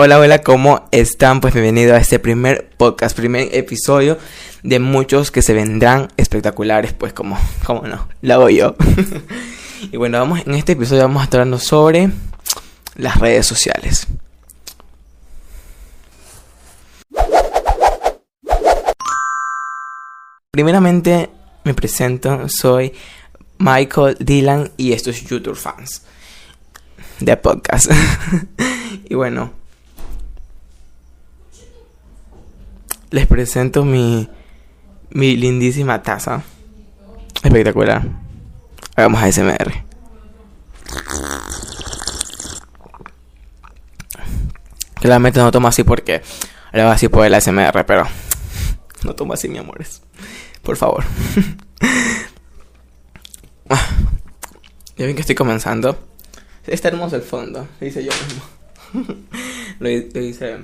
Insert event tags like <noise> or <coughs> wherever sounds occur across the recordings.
hola, hola, ¿cómo están? Pues bienvenido a este primer podcast, primer episodio de muchos que se vendrán espectaculares, pues como, como no, lo hago yo. <laughs> y bueno, vamos, en este episodio vamos a estar hablando sobre las redes sociales. Primeramente me presento, soy Michael Dylan y esto es YouTube Fans de podcast. <laughs> y bueno, les presento mi, mi lindísima taza. Espectacular. Hagamos ASMR. Claramente no tomo así porque lo hago así por el ASMR, pero no tomo así, mi amores. Por favor. <laughs> ya ven que estoy comenzando. Está hermoso el fondo, lo hice yo mismo. <laughs> lo, hice.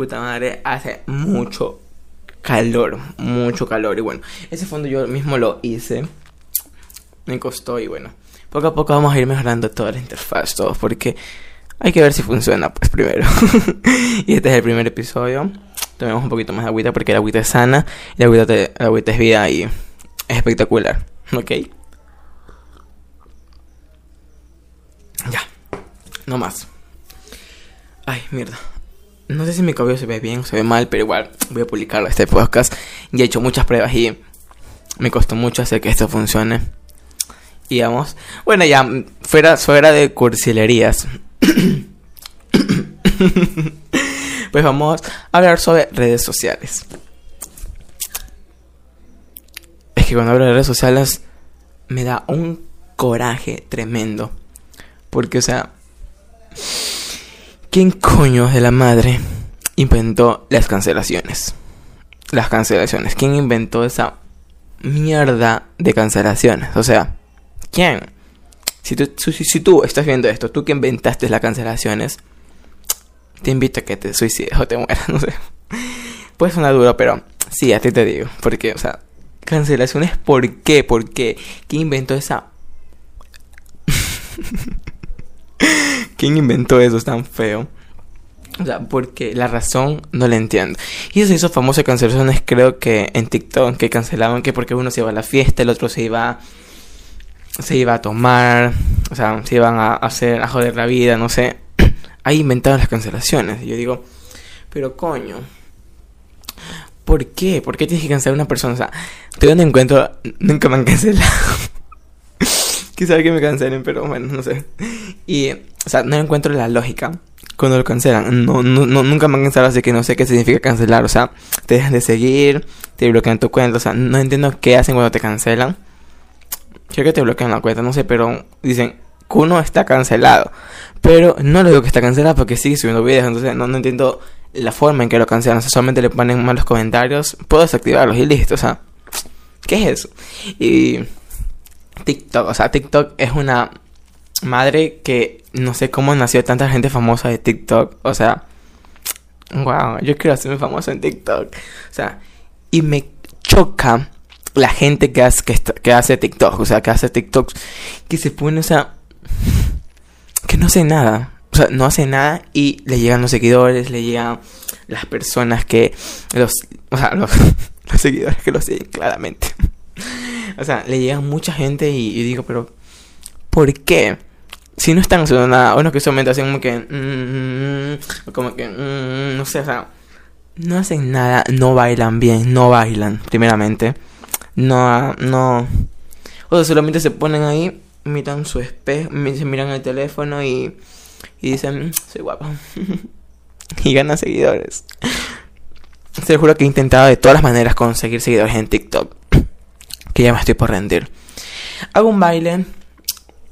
Puta madre, hace mucho calor, mucho calor. Y bueno, ese fondo yo mismo lo hice. Me costó y bueno, poco a poco vamos a ir mejorando toda la interfaz, todo, porque hay que ver si funciona, pues primero. <laughs> y este es el primer episodio. Tomemos un poquito más de agüita porque la agüita es sana, y la agüita, la agüita es vida y es espectacular, ¿ok? Ya. No más. Ay, mierda. No sé si mi cabello se ve bien o se ve mal, pero igual voy a publicarlo este podcast. Ya he hecho muchas pruebas y me costó mucho hacer que esto funcione. Y vamos. Bueno, ya, fuera, fuera de cursilerías. <coughs> pues vamos a hablar sobre redes sociales. Es que cuando hablo de redes sociales me da un coraje tremendo. Porque, o sea, ¿quién coño de la madre inventó las cancelaciones? Las cancelaciones. ¿Quién inventó esa mierda de cancelaciones? O sea, ¿quién? Si tú, estás viendo esto, tú que inventaste las cancelaciones, te invito a que te suicides o te mueras, <laughs> no sé. Puede sonar duro, pero sí, a ti te digo. Porque, o sea, cancelaciones, ¿por qué? ¿Por qué? ¿Quién inventó esa <laughs> ¿Quién inventó eso tan feo? O sea, porque la razón no la entiendo. Y eso hizo famosas cancelaciones, creo que en TikTok, que cancelaban que porque uno se iba a la fiesta, el otro se iba se iba a tomar, o sea, se iban a hacer a joder la vida, no sé. <clears throat> Ahí inventaron las cancelaciones. Y yo digo, pero coño, ¿por qué? ¿Por qué tienes que cancelar a una persona? O sea, todavía no encuentro, nunca me han cancelado. <laughs> Quizá que me cancelen, pero bueno, no sé. Y, o sea, no encuentro la lógica cuando lo cancelan. No, no, nunca me han cancelado, así que no sé qué significa cancelar. O sea, te dejan de seguir, te bloquean tu cuenta. O sea, no entiendo qué hacen cuando te cancelan. Creo que te bloquean la cuenta, no sé, pero dicen que uno está cancelado. Pero no le digo que está cancelado porque sigue subiendo videos. Entonces, no, no entiendo la forma en que lo cancelan. O sea, solamente le ponen malos comentarios. Puedo desactivarlos y listo. O sea, ¿qué es eso? Y TikTok. O sea, TikTok es una madre que no sé cómo nació tanta gente famosa de TikTok. O sea, wow, yo quiero hacerme famoso en TikTok. O sea, y me choca la gente que hace, que, hace TikTok. O sea, que hace TikTok que se pone, o sea, que no hace nada. O sea, no hace nada y le llegan los seguidores, le llegan las personas que los, o sea, los, <laughs> los seguidores que lo siguen claramente. O sea, le llega mucha gente y, digo, pero ¿por qué? Si no están haciendo nada, uno que solamente hacen como que, mm, como que, mm, no sé, o sea, no hacen nada, no bailan bien, no bailan, primeramente, no, no, o sea, solamente se ponen ahí, miran su espejo, se miran el teléfono y, y dicen, mm, soy guapo, <laughs> y ganan seguidores. Se juro que he intentado de todas las maneras conseguir seguidores en TikTok que ya me estoy por rendir. Hago un baile,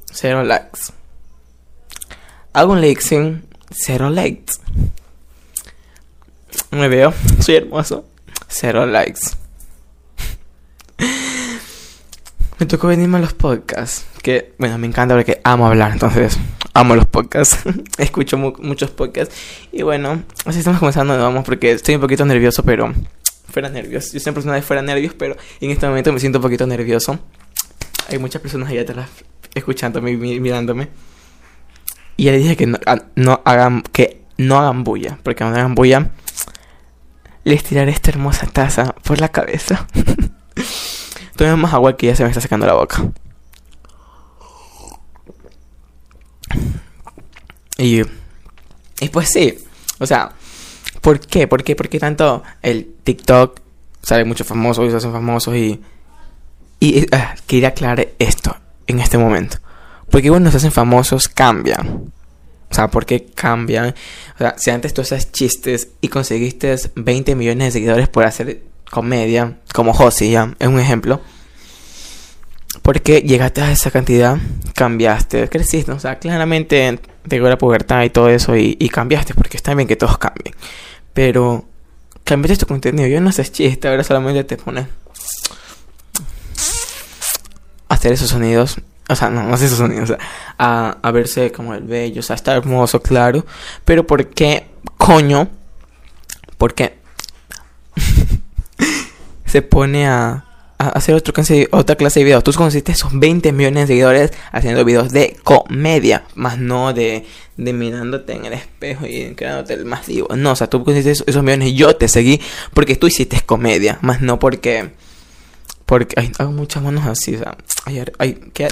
cero likes. Hago un lip cero likes. Me veo, soy hermoso, cero likes. <laughs> me tocó venirme a los podcasts, que bueno, me encanta porque amo hablar, entonces amo los podcasts, <laughs> escucho muchos podcasts y bueno, así estamos comenzando, vamos, porque estoy un poquito nervioso, pero fuera nervios. Yo soy una de fuera nervios, pero en este momento me siento un poquito nervioso. Hay muchas personas allá atrás escuchándome y mirándome. Y ya le dije que no, hagan, que no hagan bulla, porque cuando hagan bulla, les tiraré esta hermosa taza por la cabeza. <laughs> Tomen más agua que ya se me está sacando la boca. Y, y pues sí, o sea, ¿por qué? ¿Por qué? ¿Por qué tanto el TikTok sale muchos famosos y se hacen famosos y... Y uh, quería aclarar esto en este momento. Porque cuando se hacen famosos cambian. O sea, ¿por qué cambian? O sea, si antes tú haces chistes y conseguiste 20 millones de seguidores por hacer comedia, como Josie, ya, es un ejemplo. Porque llegaste a esa cantidad, cambiaste, creciste, o sea, claramente te llegó la pubertad y todo eso y, y cambiaste, porque está bien que todos cambien. Pero cambiaste tu contenido, yo no haces chiste, ahora solamente te pones hacer esos sonidos o sea, no, no esos sonidos. O sea, a, a, verse como el bello. O sea, está hermoso, claro. Pero ¿por qué, coño? ¿Por qué <laughs> se pone a, hacer otro clase, otra clase de videos? Tú consiste esos 20 millones de seguidores haciendo videos de comedia. Más no de, de mirándote en el espejo y creándote el más vivo. No, o sea, tú consiste esos, millones y yo te seguí porque tú hiciste comedia. Más no porque... Porque ay, hago muchas manos así, o sea, ay, ay, qué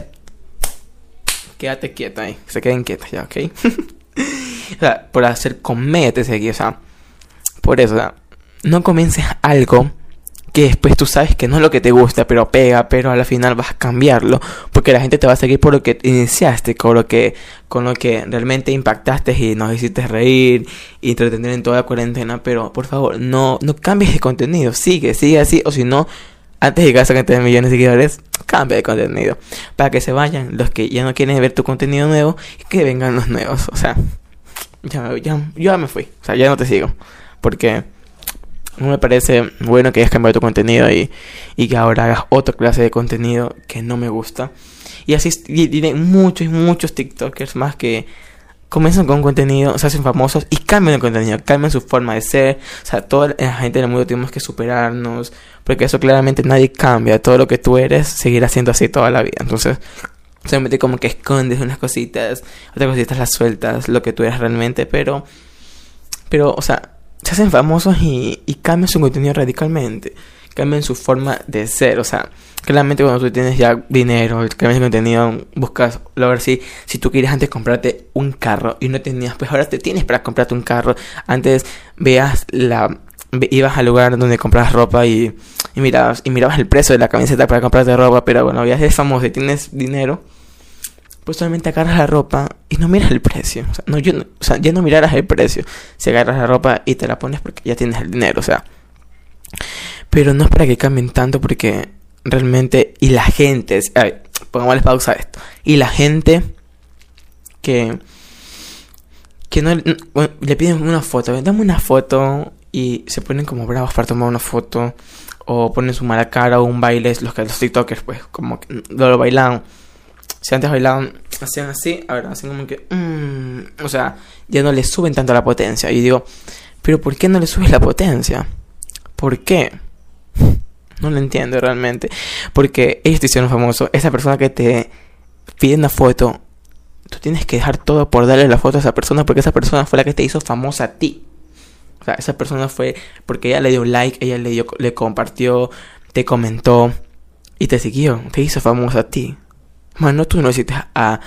quédate quieta ahí, se queden quietas ya, ¿ok? <laughs> o sea, por hacer comedia te seguí, o sea, por eso, o sea, no comiences algo que después tú sabes que no es lo que te gusta, pero pega, pero a la final vas a cambiarlo, porque la gente te va a seguir por lo que iniciaste, con lo que, con lo que realmente impactaste y nos hiciste reír y entretener en toda la cuarentena, pero por favor, no, no cambies de contenido, sigue, sigue así, o si no, antes de llegar a esa cantidad de millones de seguidores, cambia de contenido. Para que se vayan los que ya no quieren ver tu contenido nuevo y que vengan los nuevos. O sea, ya, ya, ya me fui. O sea, ya no te sigo. Porque no me parece bueno que hayas cambiado tu contenido y, y que ahora hagas otra clase de contenido que no me gusta. Y así tiene muchos muchos TikTokers más que comienzan con contenido, se hacen famosos y cambian el contenido, cambian su forma de ser. O sea, toda la gente del mundo tenemos que superarnos, porque eso claramente nadie cambia. Todo lo que tú eres seguirá siendo así toda la vida. Entonces, solamente como que escondes unas cositas, otras cositas las sueltas, lo que tú eres realmente, pero, pero, o sea, se hacen famosos y, y cambian su contenido radicalmente, cambian su forma de ser, o sea, Claramente cuando tú tienes ya dinero, cambias de contenido, buscas ver si, si tú quieres antes comprarte un carro y no tenías, pues ahora te tienes para comprarte un carro. Antes veas la ibas al lugar donde compras ropa y, y mirabas y mirabas el precio de la camiseta para comprarte ropa, pero bueno, ya eres famoso y tienes dinero, pues solamente agarras la ropa y no miras el precio. O sea, no, yo o sea, ya no mirarás el precio. Si agarras la ropa y te la pones porque ya tienes el dinero, o sea. Pero no es para que cambien tanto porque realmente, y la gente, a ver, pongámosle pausa a esto, y la gente que, que no, le piden una foto, dame una foto y se ponen como bravos para tomar una foto, o ponen su mala cara o un baile, los los TikTokers, pues, como que lo bailan. Si antes bailaban, hacían así, ahora hacen como que, mmm, o sea, ya no le suben tanto la potencia. Y digo, pero ¿por qué no le subes la potencia? ¿Por qué? <laughs> No lo entiendo realmente. Porque ellos te hicieron famoso. Esa persona que te pide una foto, tú tienes que dejar todo por darle la foto a esa persona porque esa persona fue la que te hizo famosa a ti. O sea, esa persona fue porque ella le dio like, ella le dio, le compartió, te comentó y te siguió, te hizo famosa a ti. Mano, tú no hiciste a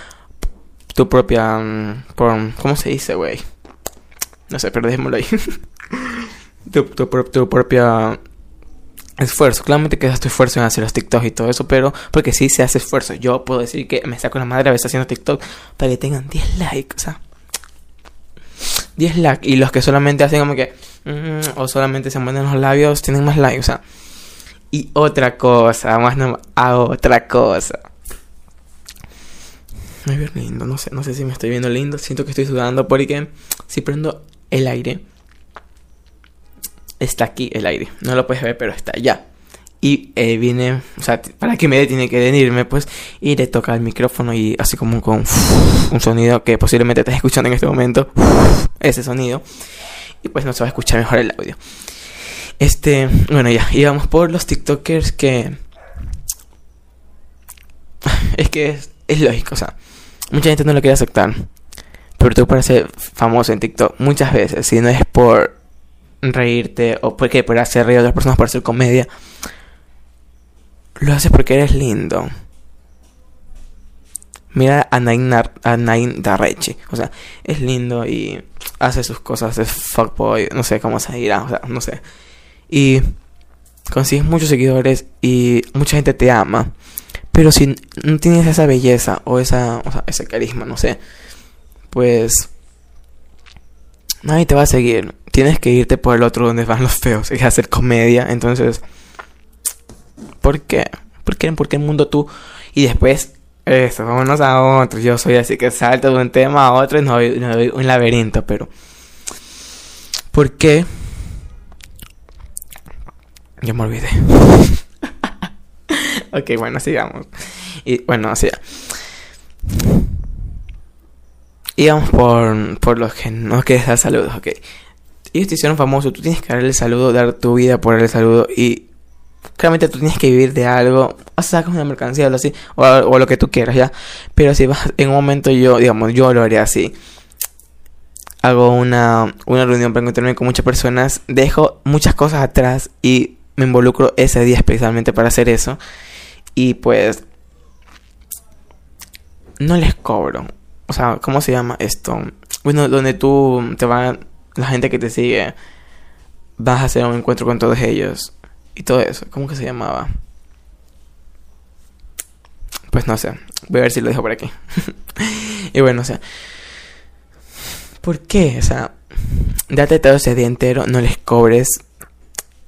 tu propia, mm, ¿cómo se dice, güey? No sé, pero dejémoslo ahí. <laughs> tu, tu, propia esfuerzo. Claramente que tu esfuerzo en hacer los TikToks y todo eso, pero porque sí se hace esfuerzo. Yo puedo decir que me saco la madre a veces haciendo TikTok para que tengan 10 likes, o sea. 10 likes. Y los que solamente hacen como que. Mm, o solamente se mueven los labios, tienen más likes, o sea. Y otra cosa, más no. A otra cosa. Me veo lindo, no sé, no sé si me estoy viendo lindo. Siento que estoy sudando porque si prendo el aire está aquí el aire. No lo puedes ver, pero está allá. Y eh, viene, o sea, para que me dé tiene que venirme, pues, y le toca el micrófono y así como con un sonido que posiblemente estás escuchando en este momento, ese sonido, y pues no se va a escuchar mejor el audio. Este, bueno, ya, íbamos por los TikTokers que... Es que es, es lógico, o sea, mucha gente no lo quiere aceptar. Pero tú para ser famoso en TikTok muchas veces, si no es por reírte o porque por hacer reír a otras personas, por hacer comedia, lo haces porque eres lindo. Mira a Nain, a Nain Darrechi. O sea, es lindo y hace sus cosas de fuckboy. No sé cómo se dirá. O sea, no sé. Y consigues muchos seguidores y mucha gente te ama. Pero si no tienes esa belleza o esa, o sea, ese carisma, no sé, pues nadie te va a seguir. Tienes que irte por el otro donde van los feos, y hacer comedia. Entonces, ¿por qué? ¿Por qué? Porque el mundo tú y después eso, vámonos a otro. Yo soy así que salto de un tema a otro y no doy, un laberinto, pero. ¿Por qué? Ya me olvidé. Ok, bueno, sigamos. Y bueno, así. Íbamos por, por los que no quieres dar saludos, ok. Ellos te hicieron famoso, tú tienes que darle el saludo, dar tu vida por el saludo y claramente tú tienes que vivir de algo, o sacas una mercancía o así, o, lo que tú quieras, ¿ya? Pero si vas en un momento yo, digamos, yo lo haría así. Hago una, una reunión para encontrarme con muchas personas, dejo muchas cosas atrás y me involucro ese día especialmente para hacer eso. Y pues no les cobro. O sea, ¿cómo se llama esto? Bueno, donde tú te va la gente que te sigue, vas a hacer un encuentro con todos ellos y todo eso. ¿Cómo que se llamaba? Pues no sé. Voy a ver si lo dejo por aquí. <laughs> y bueno, o sea. ¿Por qué? O sea, date todo ese día entero, no les cobres.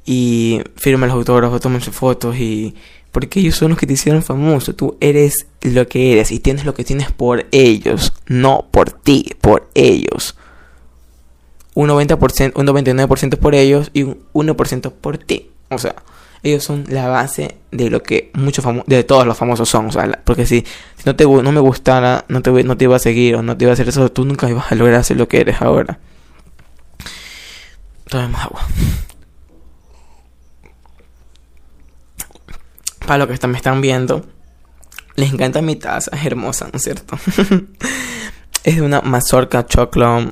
Y firma los autógrafos, tomen sus fotos y... Porque ellos son los que te hicieron famoso. Tú eres lo que eres y tienes lo que tienes por ellos. No por ti, por ellos. Un 90%, un 99% por ellos y un 1% por ti. O sea, ellos son la base de lo que muchos de todos los famosos son. O sea, porque si, no, te, no me gustara, no te, no te iba a seguir o no te iba a hacer eso, tú nunca ibas a lograr hacer lo que eres ahora. Tomemos agua. Para los que me están viendo, les encanta mi taza, es hermosa, ¿no es cierto? <laughs> es de una mazorca choclo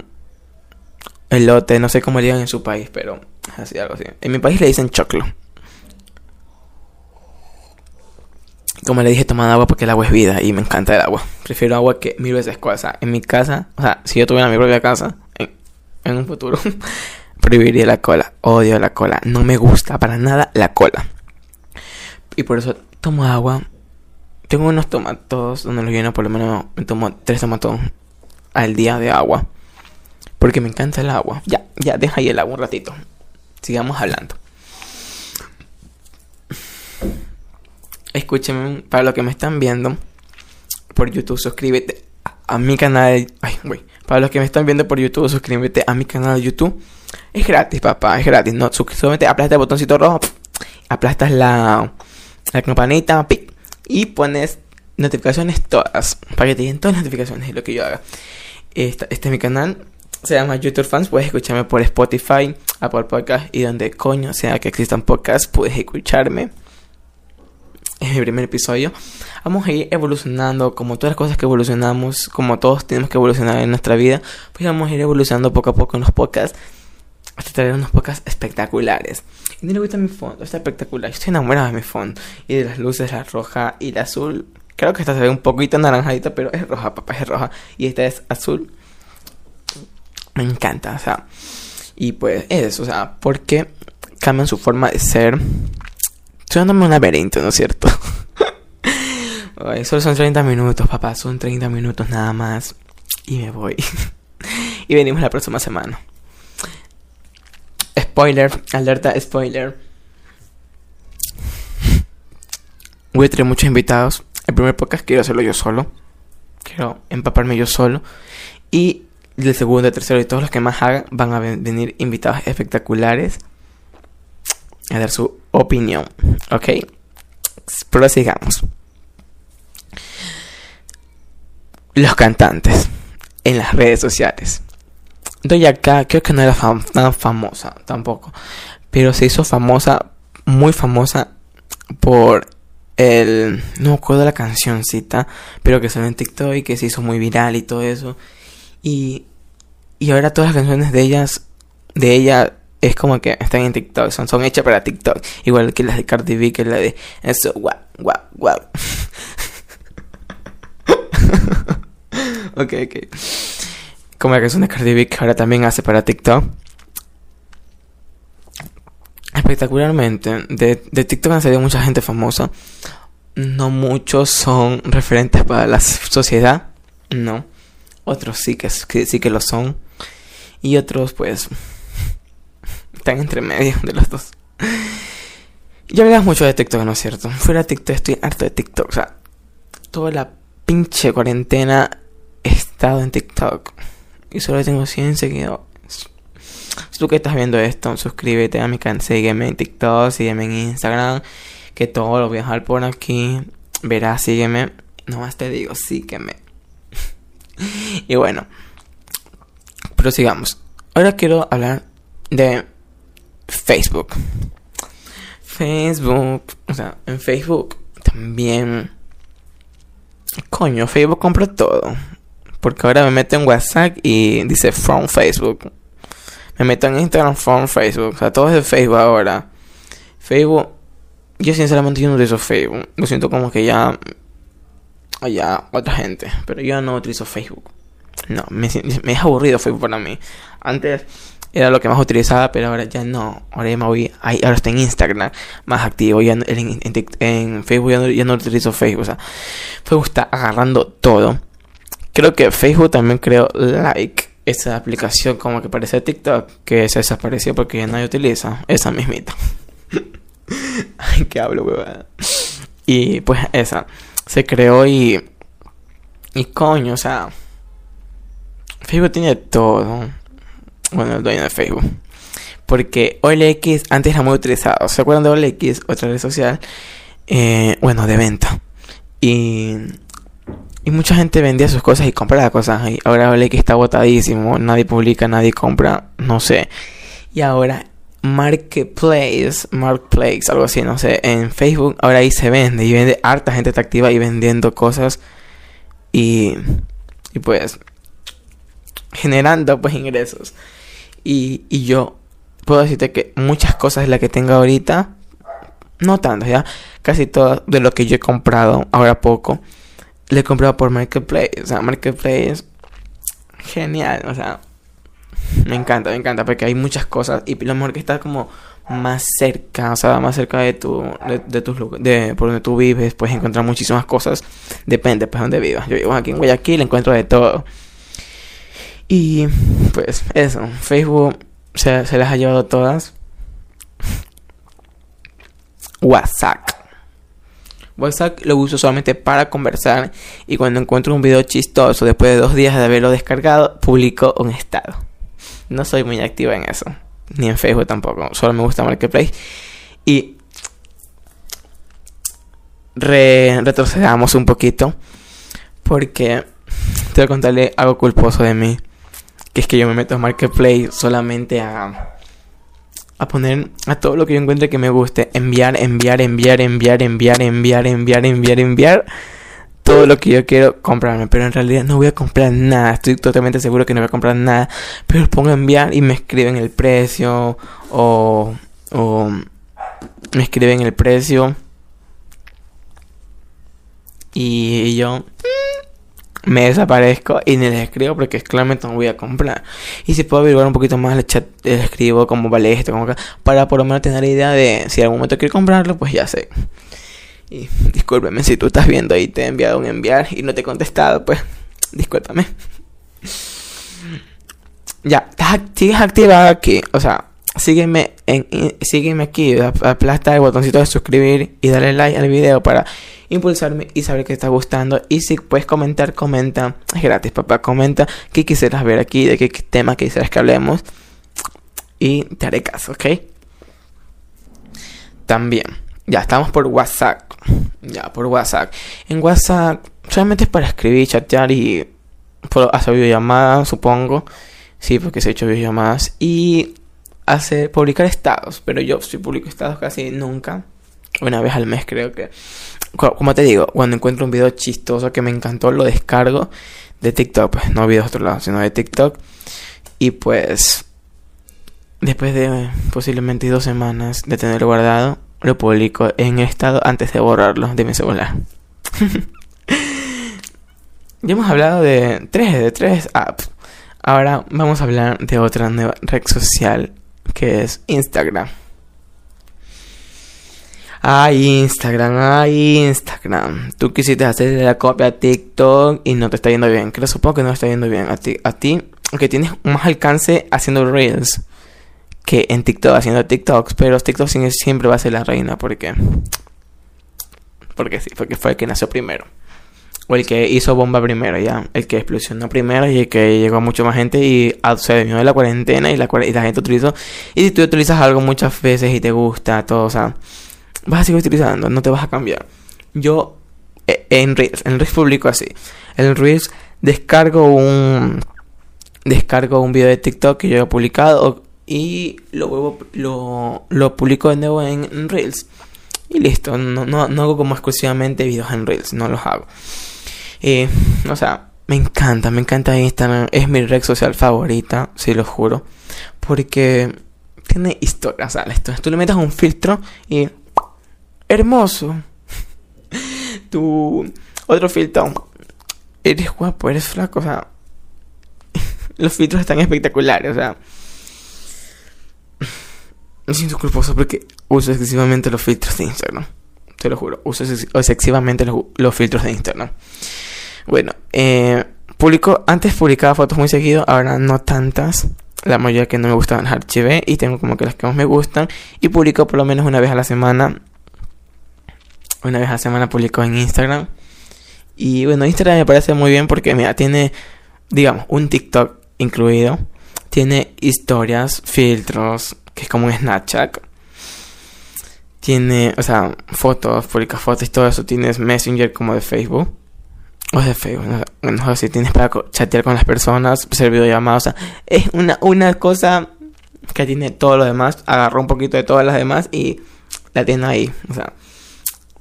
elote, no sé cómo le digan en su país, pero así algo así. En mi país le dicen choclo. Como le dije, tomando agua porque el agua es vida y me encanta el agua. Prefiero agua que mil veces cosa. En mi casa, o sea, si yo tuviera mi propia casa, en, un futuro, <laughs> prohibiría la cola. Odio la cola. No me gusta para nada la cola. Y por eso tomo agua. Tengo unos tomatos donde los lleno, por lo menos me tomo tres tomatos al día de agua. Porque me encanta el agua. Ya, ya, deja ahí el agua un ratito. Sigamos hablando. Escúcheme, para los que me están viendo por YouTube, suscríbete a, mi canal. Ay, güey. Para los que me están viendo por YouTube, suscríbete a mi canal de YouTube. Es gratis, papá, es gratis. No, solamente aplastas el botoncito rojo, aplastas la, la campanita y pones notificaciones todas. Para que te lleguen todas las notificaciones de lo que yo haga. este es mi canal se llama YouTube Fans. Puedes escucharme por Spotify, Apple Podcast y donde coño sea que existan podcasts, puedes escucharme. Es mi primer episodio. Vamos a ir evolucionando, como todas las cosas que evolucionamos, como todos tenemos que evolucionar en nuestra vida, pues vamos a ir evolucionando poco a poco en los podcasts hasta traer unos podcasts espectaculares. Y no le gusta mi fondo, está espectacular. estoy enamorado de mi fondo y de las luces, la roja y la azul. Creo que esta se ve un poquito naranjadita, pero es roja, papá, es roja. Y esta es azul. Me encanta, o sea. Y pues eso, o sea, porque cambian su forma de ser. Estoy dándome un laberinto, ¿no es cierto? <laughs> solo son 30 minutos, papá, son 30 minutos nada más. Y me voy. <laughs> y venimos la próxima semana. Spoiler, alerta, spoiler. Voy a tener muchos invitados. El primer podcast quiero hacerlo yo solo. Quiero empaparme yo solo. Y el segundo, el tercero y todos los que más hagan van a venir invitados espectaculares a dar su opinión. ¿Ok? Prosigamos. Los cantantes en las redes sociales. Doy acá, creo que no era nada famosa tampoco, pero se hizo famosa, muy famosa por el. No me acuerdo la cancioncita, pero que salió en TikTok y que se hizo muy viral y todo eso. Y, y ahora todas las canciones de ellas, de ella, es como que están en TikTok, son, son hechas para TikTok. Igual que las de Cardi B, que es la de eso, guau, guau, guau. <laughs> ok, ok. Como la canción de Cardi B que ahora también hace para TikTok. Espectacularmente. De, de TikTok han salido mucha gente famosa. No muchos son referentes para la sociedad. No. Otros sí que, sí que lo son. Y otros pues están entre medio de los dos. Yo hablas mucho de TikTok, ¿no es cierto? Fuera de TikTok estoy harto de TikTok. O sea, toda la pinche cuarentena he estado en TikTok. Y solo tengo 100 seguidores. Si tú que estás viendo esto, suscríbete a mi canal, sígueme en TikTok, sígueme en Instagram, que todo lo voy a dejar por aquí. Verás, sígueme. Nomás te digo, sígueme. <laughs> y bueno, prosigamos. Ahora quiero hablar de Facebook. Facebook, o sea, en Facebook también. Coño, Facebook compra todo. Porque ahora me meto en WhatsApp y dice from Facebook. Me meto en Instagram from Facebook. O sea, todo es de Facebook ahora. Facebook. Yo sinceramente yo no utilizo Facebook. Lo siento como que ya. Ya otra gente. Pero yo no utilizo Facebook. No, me, me es aburrido Facebook para mí. Antes era lo que más utilizaba, pero ahora ya no. Ahora ya me voy. ahora está en Instagram más activo. Ya en, Facebook ya no, ya no, utilizo Facebook. O sea, Facebook está agarrando todo. Creo que Facebook también creó Like. Esa aplicación como que parece TikTok. Que se desapareció porque ya nadie utiliza. Esa mismita. <laughs> Ay, que hablo, weón. Y pues esa. Se creó y. Y coño, o sea. Facebook tiene todo. Bueno, el dueño de Facebook. Porque OLX antes era muy utilizado. ¿Se acuerdan de OLX? Otra red social. Eh, bueno, de venta. Y, y mucha gente vendía sus cosas y compraba cosas. Y ahora OLX está botadísimo. Nadie publica, nadie compra. No sé. Y ahora Marketplace, Marketplace, algo así, no sé, en Facebook ahora ahí se vende y vende harta gente está activa y vendiendo cosas y, y pues generando pues ingresos. Y, y yo puedo decirte que muchas cosas de las que tengo ahorita, no tantas ya, casi todo de lo que yo he comprado, ahora poco, le comprado por Marketplace. O sea, Marketplace, genial, o sea, me encanta, me encanta, porque hay muchas cosas y lo mejor que está como más cerca, o sea, más cerca de tu, de, de tus de por donde tú vives, puedes encontrar muchísimas cosas, depende pues de donde vivas. Yo vivo aquí en Guayaquil, encuentro de todo. Y pues eso, Facebook se, se las ha llevado todas. WhatsApp. WhatsApp lo uso solamente para conversar y cuando encuentro un video chistoso después de dos días de haberlo descargado, publico un estado. No soy muy activa en eso, ni en Facebook tampoco, solo me gusta Marketplace. Y retrocedamos un poquito porque te voy a contarle algo culposo de mí que es que yo me meto a Marketplace solamente a, a poner a todo lo que yo encuentre que me guste, enviar, enviar, enviar, enviar, enviar, enviar, enviar, enviar, enviar, todo lo que yo quiero comprarme, pero en realidad no voy a comprar nada, estoy totalmente seguro que no voy a comprar nada, pero pongo enviar y me escriben el precio o, o me escriben el precio. Y yo me desaparezco y ni les escribo porque claramente no voy a comprar. Y si puedo averiguar un poquito más, el chat les escribo cómo vale esto, como para por lo menos tener idea de si en algún momento quiero comprarlo, pues ya sé. Y discúlpeme si tú estás viendo ahí te he enviado un enviar y no te he contestado, pues discúlpame. Ya, sigues activado aquí, o sea, sígueme en, sígueme aquí, aplasta el botoncito de suscribir y dale like al video para impulsarme y saber que te está gustando. Y si puedes comentar, comenta. Es gratis, papá. Comenta qué quisieras ver aquí, de qué tema quisieras que hablemos. Y te haré caso, ¿ok? También, ya estamos por WhatsApp. Ya, por WhatsApp. En WhatsApp solamente es para escribir, chatear y hacer videollamadas, supongo. Sí, porque se ha hecho videollamadas. Y hacer publicar estados. Pero yo si publico estados casi nunca. Una vez al mes creo que. Como te digo, cuando encuentro un video chistoso que me encantó, lo descargo de TikTok, pues no videos de otro lado, sino de TikTok. Y pues, después de posiblemente dos semanas de tenerlo guardado, lo publico en estado antes de borrarlo de mi celular. <laughs> ya hemos hablado de tres, de tres apps. Ahora vamos a hablar de otra nueva red social que es Instagram. Ay, Instagram, ay, Instagram. Tú quisiste hacer la copia a TikTok y no te está yendo bien. Creo supongo que no está yendo bien a ti. A ti, que tienes más alcance haciendo Reels que en TikTok, haciendo TikToks. Pero TikTok siempre va a ser la reina. porque Porque sí, porque fue el que nació primero o el que hizo bomba primero, ya, el que explosionó primero y el que llegó a mucha más gente y se de la cuarentena y la, y la gente utilizó. Y si tú utilizas algo muchas veces y te gusta, todo, o sea, vas a seguir utilizando, no te vas a cambiar. Yo e, en Reels, en Reels publico así. En Reels descargo un descargo un video de TikTok que yo he publicado y lo, lo, lo publico de nuevo en, Reels. Y listo, no, no, hago como exclusivamente videos en Reels, no los hago. Y, o sea, me encanta, me encanta Instagram. Es mi red social favorita, si lo juro. Porque tiene historias, ¿sabes? tú le metes un filtro y... Hermoso. tu otro filtro. Eres guapo, eres flaco, o sea... <laughs> los filtros están espectaculares, o sea... Me siento culposo porque uso excesivamente los filtros de Instagram. Te lo juro, uso excesivamente los filtros de Instagram. Bueno, eh, publico, antes publicaba fotos muy seguido, ahora no tantas. La mayoría que no me gustan las archivé y tengo como que las que más me gustan. Y publico por lo menos una vez a la semana. Una vez a semana publico en Instagram. Y bueno, Instagram me parece muy bien porque mira, tiene, digamos, un TikTok incluido. Tiene historias, filtros, que es como un Snapchat. Tiene, o sea, fotos, publica fotos y todo eso. Tienes Messenger como de Facebook. O de Facebook, no, sé si tienes para chatear con las personas, hacer videollamadas, o sea, es una, una cosa que tiene todo lo demás, agarró un poquito de todas las demás y la tiene ahí, o sea,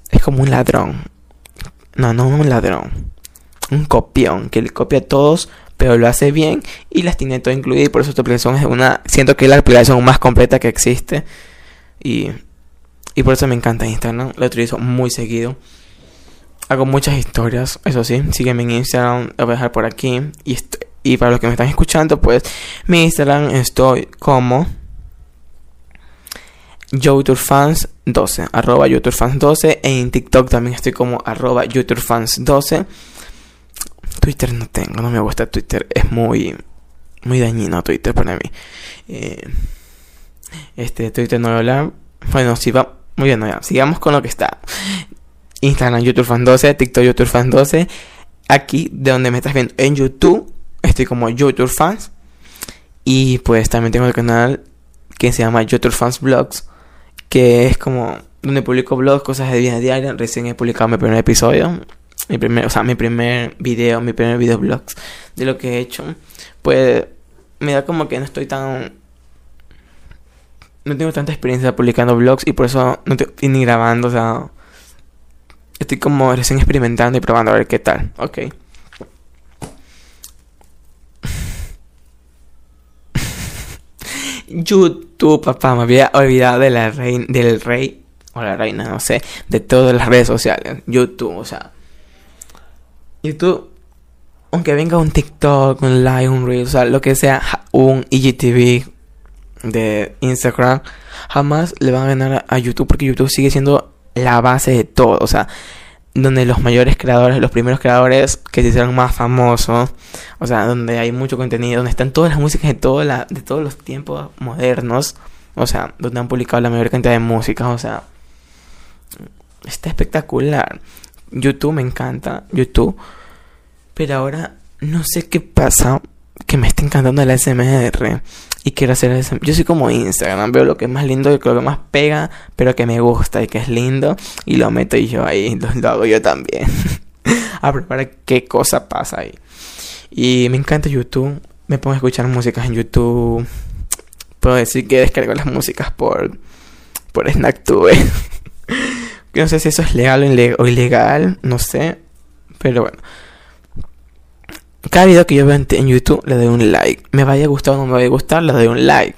es como un ladrón. No, no un ladrón, un copión, que le copia a todos, pero lo hace bien y las tiene todo incluido y por eso esta aplicación es una, siento que es la aplicación más completa que existe y, y por eso me encanta Instagram, lo utilizo muy seguido. Hago muchas historias, eso sí. Sígueme en Instagram, lo voy a dejar por aquí. Y, y para los que me están escuchando, pues mi Instagram estoy como YouTubefans12, arroba YouTubefans12. En TikTok también estoy como arroba YouTubefans12. Twitter no tengo, no me gusta Twitter. Es muy, muy dañino Twitter para mí. Eh, este Twitter no voy a hablar. Bueno, si va. Muy bien. Sigamos con lo que está. Instagram YouTube Fan 12, TikTok YouTube Fan 12. Aquí de donde me estás viendo en YouTube, estoy como YouTube Fans. Y pues también tengo el canal que se llama YouTube Fans Vlogs, que es como donde publico blogs, cosas de vida diaria. Recién he publicado mi primer episodio, mi primer, o sea, mi primer video, mi primer video vlogs de lo que he hecho. Pues me da como que no estoy tan no tengo tanta experiencia publicando vlogs y por eso no estoy ni grabando, o sea, Estoy como recién experimentando y probando a ver qué tal. Ok. YouTube, papá, me había olvidado de la reina, del rey o la reina, no sé, de todas las redes sociales. YouTube, o sea. YouTube, aunque venga un TikTok, un Live, un Reel, o sea, lo que sea, un IGTV de Instagram, jamás le van a ganar a YouTube porque YouTube sigue siendo la base de todo, o sea, donde los mayores creadores, los primeros creadores que se hicieron más famosos, o sea, donde hay mucho contenido, donde están todas las músicas de, todos los tiempos modernos, o sea, donde han publicado la mayor cantidad de músicas, o sea, está espectacular. YouTube me encanta, YouTube, pero ahora no sé qué pasa, que me está encantando el SMR y quiero hacer eso. Yo soy como Instagram, veo lo que es más lindo lo que más pega, pero que me gusta y que es lindo y lo meto y yo ahí, lo, hago yo también. <laughs> a probar qué cosa pasa ahí. Y me encanta YouTube, me pongo a escuchar músicas en YouTube. Puedo decir que descargo las músicas por por SnackTube. <laughs> No sé si eso es legal o ilegal, no sé. Pero bueno. Cada video que yo veo en YouTube le doy un like. Me vaya a gustar o no me vaya a gustar, le doy un like.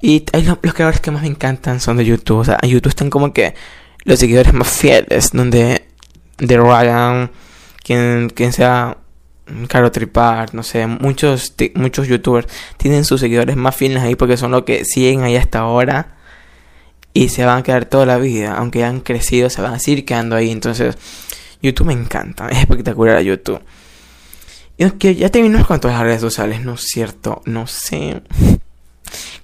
Y los, creadores que más me encantan son de YouTube. O sea, en YouTube están como que los seguidores más fieles. Donde de Ryan, quien, quien sea Caro Tripar, no sé, muchos, muchos youtubers tienen sus seguidores más fieles ahí porque son los que siguen ahí hasta ahora y se van a quedar toda la vida, aunque hayan crecido, se van a seguir quedando ahí. Entonces, YouTube me encanta, es espectacular YouTube. Y que ya terminamos con todas las redes sociales, ¿no es cierto? No sé.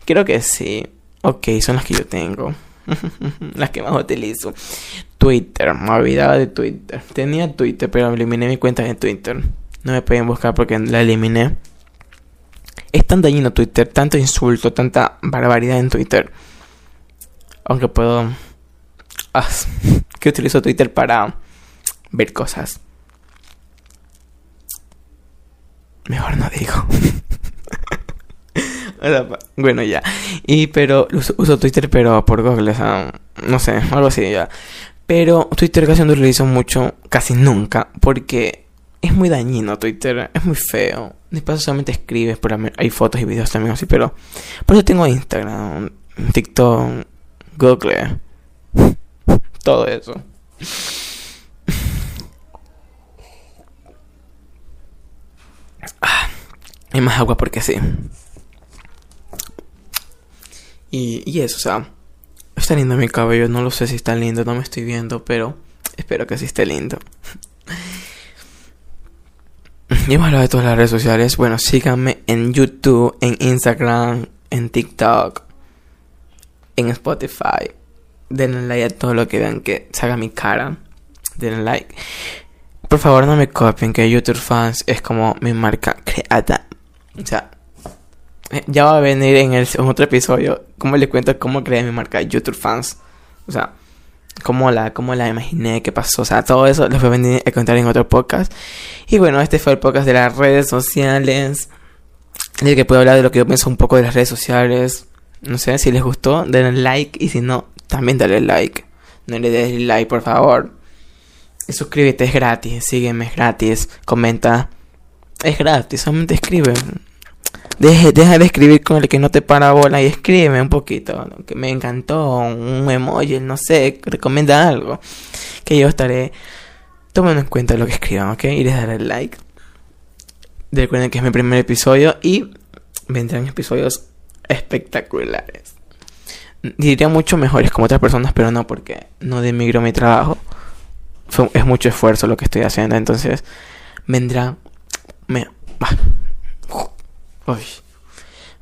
Creo que sí. Ok, son las que yo tengo. <laughs> las que más utilizo. Twitter, me olvidaba de Twitter. Tenía Twitter, pero eliminé mi cuenta de Twitter. No me pueden buscar porque la eliminé. Es tan dañino Twitter, tanto insulto, tanta barbaridad en Twitter. Aunque puedo... Ah, <laughs> que utilizo Twitter para ver cosas. Mejor no digo. <laughs> bueno, ya. Y pero uso, Twitter pero por Google, o sea, no sé, algo así ya. Pero Twitter casi no lo utilizo mucho, casi nunca, porque es muy dañino Twitter, es muy feo. Después solamente escribes, por hay fotos y videos también así, pero por eso tengo Instagram, TikTok, Google, <laughs> todo eso. Ah, hay más agua porque sí. Y, y eso, o sea, está lindo mi cabello, no lo sé si está lindo, no me estoy viendo, pero espero que sí esté lindo. <laughs> Y hemos hablado de todas las redes sociales. Bueno, síganme en YouTube, en Instagram, en TikTok, en Spotify. Denle like a todo lo que vean que salga mi cara. Denle like. Por favor, no me copien que YouTube Fans es como mi marca creada. O sea, eh, ya va a venir en, el, otro episodio cómo le cuento cómo creé mi marca YouTube Fans. O sea, cómo la, cómo la imaginé, qué pasó, o sea, todo eso lo voy a venir a contar en otro podcast. Y bueno, este fue el podcast de las redes sociales, en que puedo hablar de lo que yo pienso un poco de las redes sociales. No sé, si les gustó, denle like y si no, también dale like. No le des like, por favor. Suscríbete, es gratis, sígueme, es gratis, comenta. Es gratis, solamente escribe. Deje, deja de escribir con el que no te para bola y escribe un poquito. Que me encantó, un emoji, no sé, recomienda algo. Que yo estaré tomando en cuenta lo que escriban, ¿ok? Y les daré like. Recuerden que es mi primer episodio y vendrán episodios espectaculares. Diría mucho mejores como otras personas, pero no porque no demigro mi trabajo. Es mucho esfuerzo lo que estoy haciendo, entonces vendrá... Me,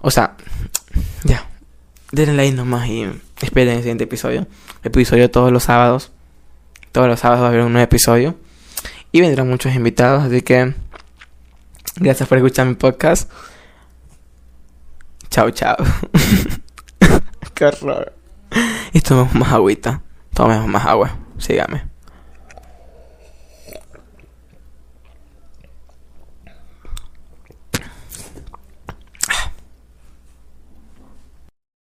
o sea, ya. Denle like nomás y esperen el siguiente episodio. Episodio todos los sábados. Todos los sábados va a haber un nuevo episodio. Y vendrán muchos invitados, así que gracias por escuchar mi podcast. Chao, chao. <laughs> Qué horror. Y tomemos más agüita. Tomemos más agua. Sígame.